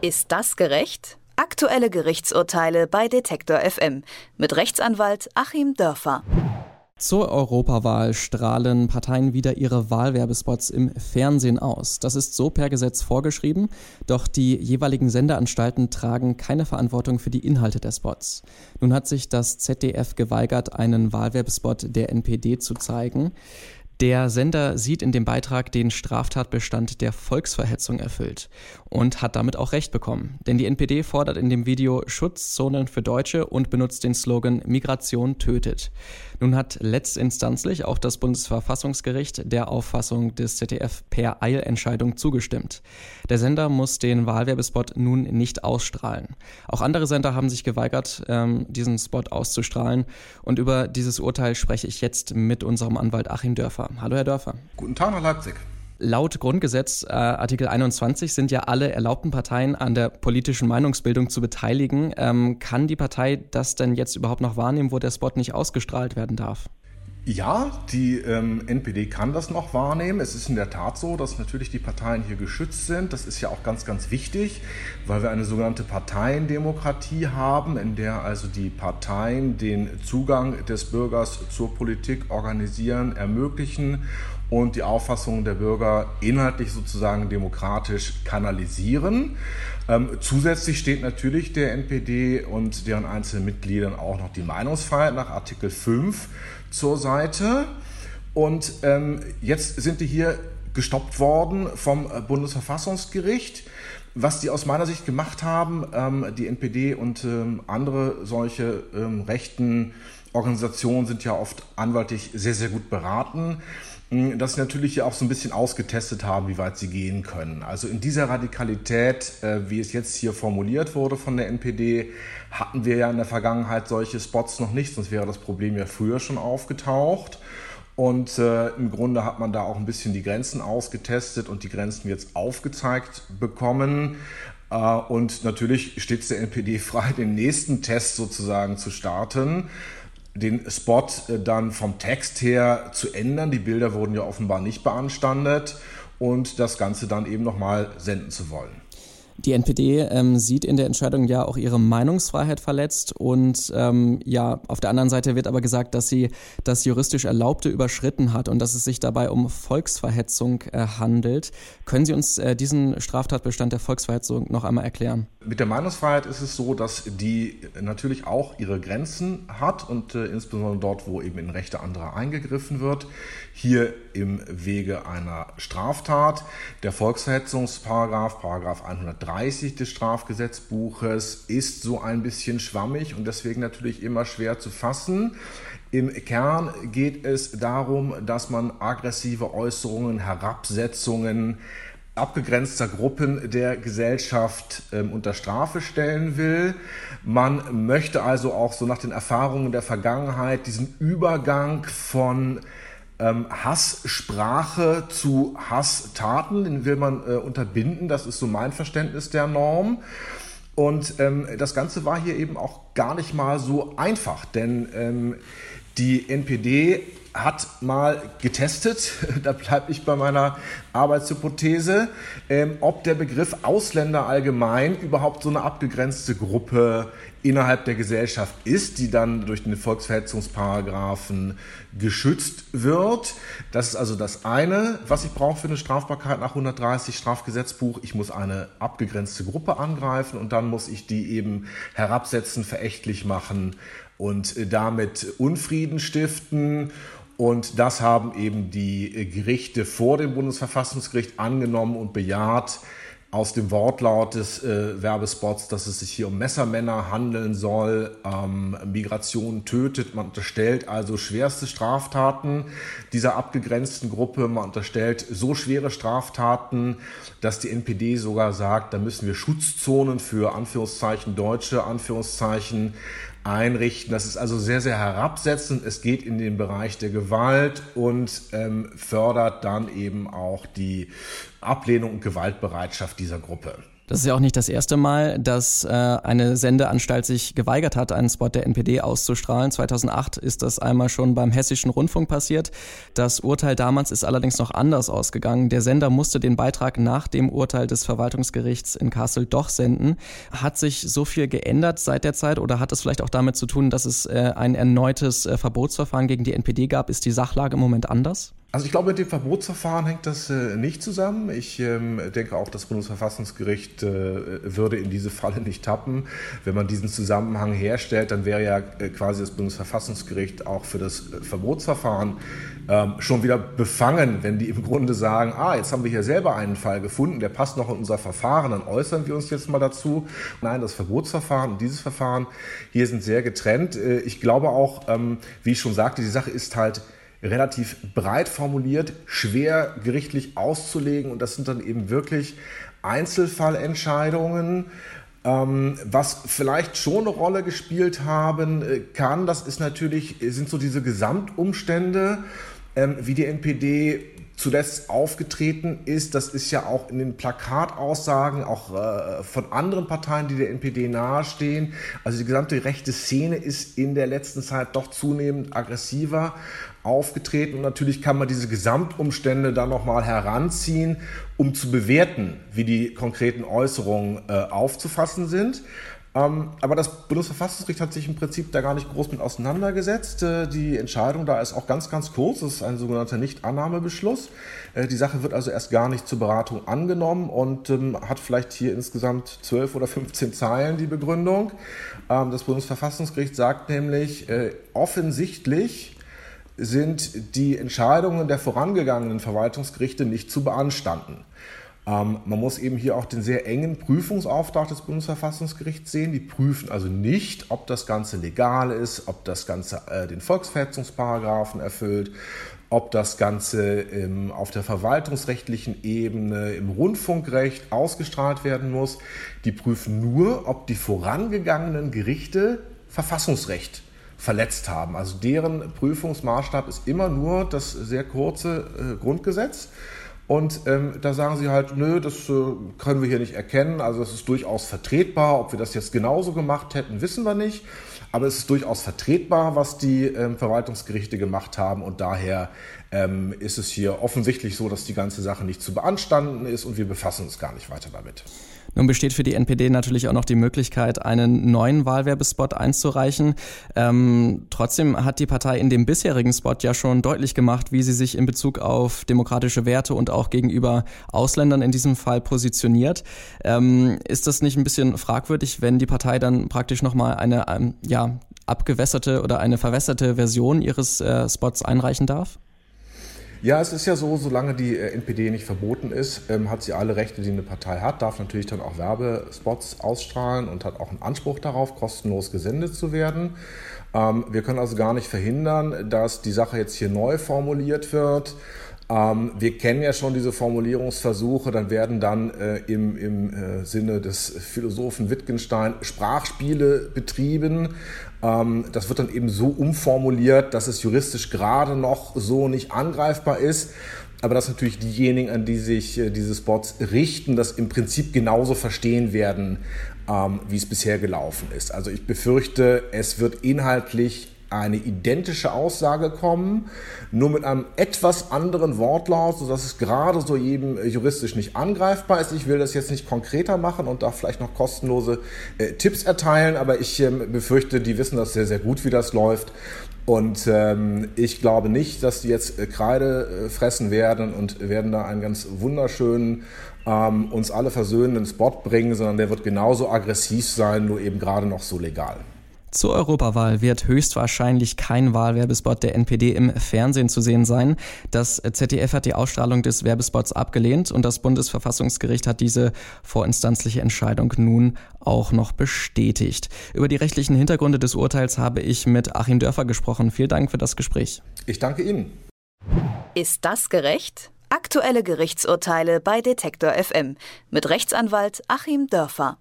Ist das gerecht? Aktuelle Gerichtsurteile bei Detektor FM mit Rechtsanwalt Achim Dörfer. Zur Europawahl strahlen Parteien wieder ihre Wahlwerbespots im Fernsehen aus. Das ist so per Gesetz vorgeschrieben, doch die jeweiligen Sendeanstalten tragen keine Verantwortung für die Inhalte der Spots. Nun hat sich das ZDF geweigert, einen Wahlwerbespot der NPD zu zeigen. Der Sender sieht in dem Beitrag den Straftatbestand der Volksverhetzung erfüllt und hat damit auch Recht bekommen. Denn die NPD fordert in dem Video Schutzzonen für Deutsche und benutzt den Slogan Migration tötet. Nun hat letztinstanzlich auch das Bundesverfassungsgericht der Auffassung des ZDF per Eilentscheidung zugestimmt. Der Sender muss den Wahlwerbespot nun nicht ausstrahlen. Auch andere Sender haben sich geweigert, ähm, diesen Spot auszustrahlen. Und über dieses Urteil spreche ich jetzt mit unserem Anwalt Achim Dörfer. Hallo, Herr Dörfer. Guten Tag nach Leipzig. Laut Grundgesetz äh, Artikel 21 sind ja alle erlaubten Parteien an der politischen Meinungsbildung zu beteiligen. Ähm, kann die Partei das denn jetzt überhaupt noch wahrnehmen, wo der Spot nicht ausgestrahlt werden darf? Ja, die ähm, NPD kann das noch wahrnehmen. Es ist in der Tat so, dass natürlich die Parteien hier geschützt sind. Das ist ja auch ganz, ganz wichtig, weil wir eine sogenannte Parteiendemokratie haben, in der also die Parteien den Zugang des Bürgers zur Politik organisieren, ermöglichen und die Auffassungen der Bürger inhaltlich sozusagen demokratisch kanalisieren. Ähm, zusätzlich steht natürlich der NPD und deren einzelnen Mitgliedern auch noch die Meinungsfreiheit nach Artikel 5 zur Seite. Und ähm, jetzt sind die hier gestoppt worden vom Bundesverfassungsgericht. Was die aus meiner Sicht gemacht haben, ähm, die NPD und ähm, andere solche ähm, rechten Organisationen sind ja oft anwaltlich sehr, sehr gut beraten. Hm, dass sie natürlich ja auch so ein bisschen ausgetestet haben, wie weit sie gehen können. Also in dieser Radikalität, äh, wie es jetzt hier formuliert wurde von der NPD, hatten wir ja in der Vergangenheit solche Spots noch nicht, sonst wäre das Problem ja früher schon aufgetaucht. Und äh, im Grunde hat man da auch ein bisschen die Grenzen ausgetestet und die Grenzen jetzt aufgezeigt bekommen. Äh, und natürlich steht es der NPD frei, den nächsten Test sozusagen zu starten den Spot äh, dann vom Text her zu ändern. Die Bilder wurden ja offenbar nicht beanstandet und das Ganze dann eben nochmal senden zu wollen. Die NPD ähm, sieht in der Entscheidung ja auch ihre Meinungsfreiheit verletzt und ähm, ja, auf der anderen Seite wird aber gesagt, dass sie das juristisch Erlaubte überschritten hat und dass es sich dabei um Volksverhetzung äh, handelt. Können Sie uns äh, diesen Straftatbestand der Volksverhetzung noch einmal erklären? Mit der Meinungsfreiheit ist es so, dass die natürlich auch ihre Grenzen hat und äh, insbesondere dort, wo eben in Rechte anderer eingegriffen wird. Hier im Wege einer Straftat. Der Volksverhetzungsparagraf, Paragraph 130 30 des Strafgesetzbuches ist so ein bisschen schwammig und deswegen natürlich immer schwer zu fassen. Im Kern geht es darum, dass man aggressive Äußerungen, Herabsetzungen abgegrenzter Gruppen der Gesellschaft äh, unter Strafe stellen will. Man möchte also auch so nach den Erfahrungen der Vergangenheit diesen Übergang von ähm, Hasssprache zu Hasstaten, den will man äh, unterbinden. Das ist so mein Verständnis der Norm. Und ähm, das Ganze war hier eben auch gar nicht mal so einfach, denn ähm, die NPD hat mal getestet, da bleibe ich bei meiner Arbeitshypothese, ähm, ob der Begriff Ausländer allgemein überhaupt so eine abgegrenzte Gruppe innerhalb der Gesellschaft ist, die dann durch den Volksverhetzungsparagraphen geschützt wird. Das ist also das eine, was ich brauche für eine Strafbarkeit nach 130 Strafgesetzbuch. Ich muss eine abgegrenzte Gruppe angreifen und dann muss ich die eben herabsetzen, verächtlich machen und damit Unfrieden stiften und das haben eben die Gerichte vor dem Bundesverfassungsgericht angenommen und bejaht aus dem Wortlaut des äh, Werbespots, dass es sich hier um Messermänner handeln soll. Ähm, Migration tötet. Man unterstellt also schwerste Straftaten dieser abgegrenzten Gruppe. Man unterstellt so schwere Straftaten, dass die NPD sogar sagt, da müssen wir Schutzzonen für Anführungszeichen Deutsche, Anführungszeichen einrichten. Das ist also sehr, sehr herabsetzend. Es geht in den Bereich der Gewalt und ähm, fördert dann eben auch die Ablehnung und Gewaltbereitschaft dieser Gruppe. Das ist ja auch nicht das erste Mal, dass äh, eine Sendeanstalt sich geweigert hat, einen Spot der NPD auszustrahlen. 2008 ist das einmal schon beim Hessischen Rundfunk passiert. Das Urteil damals ist allerdings noch anders ausgegangen. Der Sender musste den Beitrag nach dem Urteil des Verwaltungsgerichts in Kassel doch senden. Hat sich so viel geändert seit der Zeit oder hat es vielleicht auch damit zu tun, dass es äh, ein erneutes äh, Verbotsverfahren gegen die NPD gab? Ist die Sachlage im Moment anders? Also ich glaube, mit dem Verbotsverfahren hängt das äh, nicht zusammen. Ich ähm, denke auch, das Bundesverfassungsgericht äh, würde in diese Falle nicht tappen. Wenn man diesen Zusammenhang herstellt, dann wäre ja äh, quasi das Bundesverfassungsgericht auch für das äh, Verbotsverfahren ähm, schon wieder befangen, wenn die im Grunde sagen, ah, jetzt haben wir hier selber einen Fall gefunden, der passt noch in unser Verfahren, dann äußern wir uns jetzt mal dazu. Nein, das Verbotsverfahren und dieses Verfahren hier sind sehr getrennt. Äh, ich glaube auch, ähm, wie ich schon sagte, die Sache ist halt relativ breit formuliert, schwer gerichtlich auszulegen und das sind dann eben wirklich Einzelfallentscheidungen. Ähm, was vielleicht schon eine Rolle gespielt haben äh, kann, das ist natürlich, sind so diese Gesamtumstände, ähm, wie die NPD zuletzt aufgetreten ist. Das ist ja auch in den Plakataussagen auch äh, von anderen Parteien, die der NPD nahestehen. Also die gesamte rechte Szene ist in der letzten Zeit doch zunehmend aggressiver aufgetreten und natürlich kann man diese Gesamtumstände dann nochmal heranziehen, um zu bewerten, wie die konkreten Äußerungen äh, aufzufassen sind. Ähm, aber das Bundesverfassungsgericht hat sich im Prinzip da gar nicht groß mit auseinandergesetzt. Äh, die Entscheidung da ist auch ganz, ganz kurz. Das ist ein sogenannter Nichtannahmebeschluss. Äh, die Sache wird also erst gar nicht zur Beratung angenommen und ähm, hat vielleicht hier insgesamt 12 oder 15 Zeilen die Begründung. Ähm, das Bundesverfassungsgericht sagt nämlich, äh, offensichtlich sind die Entscheidungen der vorangegangenen Verwaltungsgerichte nicht zu beanstanden. Ähm, man muss eben hier auch den sehr engen Prüfungsauftrag des Bundesverfassungsgerichts sehen. Die prüfen also nicht, ob das Ganze legal ist, ob das Ganze äh, den Volksverhetzungsparagraphen erfüllt, ob das Ganze ähm, auf der verwaltungsrechtlichen Ebene im Rundfunkrecht ausgestrahlt werden muss. Die prüfen nur, ob die vorangegangenen Gerichte Verfassungsrecht verletzt haben. Also deren Prüfungsmaßstab ist immer nur das sehr kurze äh, Grundgesetz. Und ähm, da sagen sie halt, nö, das äh, können wir hier nicht erkennen. Also es ist durchaus vertretbar. Ob wir das jetzt genauso gemacht hätten, wissen wir nicht. Aber es ist durchaus vertretbar, was die ähm, Verwaltungsgerichte gemacht haben. Und daher ähm, ist es hier offensichtlich so, dass die ganze Sache nicht zu beanstanden ist und wir befassen uns gar nicht weiter damit. Nun besteht für die NPD natürlich auch noch die Möglichkeit, einen neuen Wahlwerbespot einzureichen. Ähm, trotzdem hat die Partei in dem bisherigen Spot ja schon deutlich gemacht, wie sie sich in Bezug auf demokratische Werte und auch gegenüber Ausländern in diesem Fall positioniert. Ähm, ist das nicht ein bisschen fragwürdig, wenn die Partei dann praktisch nochmal eine ähm, ja, abgewässerte oder eine verwässerte Version ihres äh, Spots einreichen darf? Ja, es ist ja so, solange die äh, NPD nicht verboten ist, ähm, hat sie alle Rechte, die eine Partei hat, darf natürlich dann auch Werbespots ausstrahlen und hat auch einen Anspruch darauf, kostenlos gesendet zu werden. Ähm, wir können also gar nicht verhindern, dass die Sache jetzt hier neu formuliert wird. Ähm, wir kennen ja schon diese Formulierungsversuche, dann werden dann äh, im, im äh, Sinne des Philosophen Wittgenstein Sprachspiele betrieben. Ähm, das wird dann eben so umformuliert, dass es juristisch gerade noch so nicht angreifbar ist. Aber dass natürlich diejenigen, an die sich äh, diese Spots richten, das im Prinzip genauso verstehen werden, ähm, wie es bisher gelaufen ist. Also ich befürchte, es wird inhaltlich eine identische Aussage kommen, nur mit einem etwas anderen Wortlaut, sodass es gerade so jedem juristisch nicht angreifbar ist. Ich will das jetzt nicht konkreter machen und da vielleicht noch kostenlose äh, Tipps erteilen, aber ich ähm, befürchte, die wissen das sehr, sehr gut, wie das läuft. Und ähm, ich glaube nicht, dass die jetzt äh, Kreide äh, fressen werden und werden da einen ganz wunderschönen, ähm, uns alle versöhnenden Spot bringen, sondern der wird genauso aggressiv sein, nur eben gerade noch so legal. Zur Europawahl wird höchstwahrscheinlich kein Wahlwerbespot der NPD im Fernsehen zu sehen sein. Das ZDF hat die Ausstrahlung des Werbespots abgelehnt und das Bundesverfassungsgericht hat diese vorinstanzliche Entscheidung nun auch noch bestätigt. Über die rechtlichen Hintergründe des Urteils habe ich mit Achim Dörfer gesprochen. Vielen Dank für das Gespräch. Ich danke Ihnen. Ist das gerecht? Aktuelle Gerichtsurteile bei Detektor FM mit Rechtsanwalt Achim Dörfer.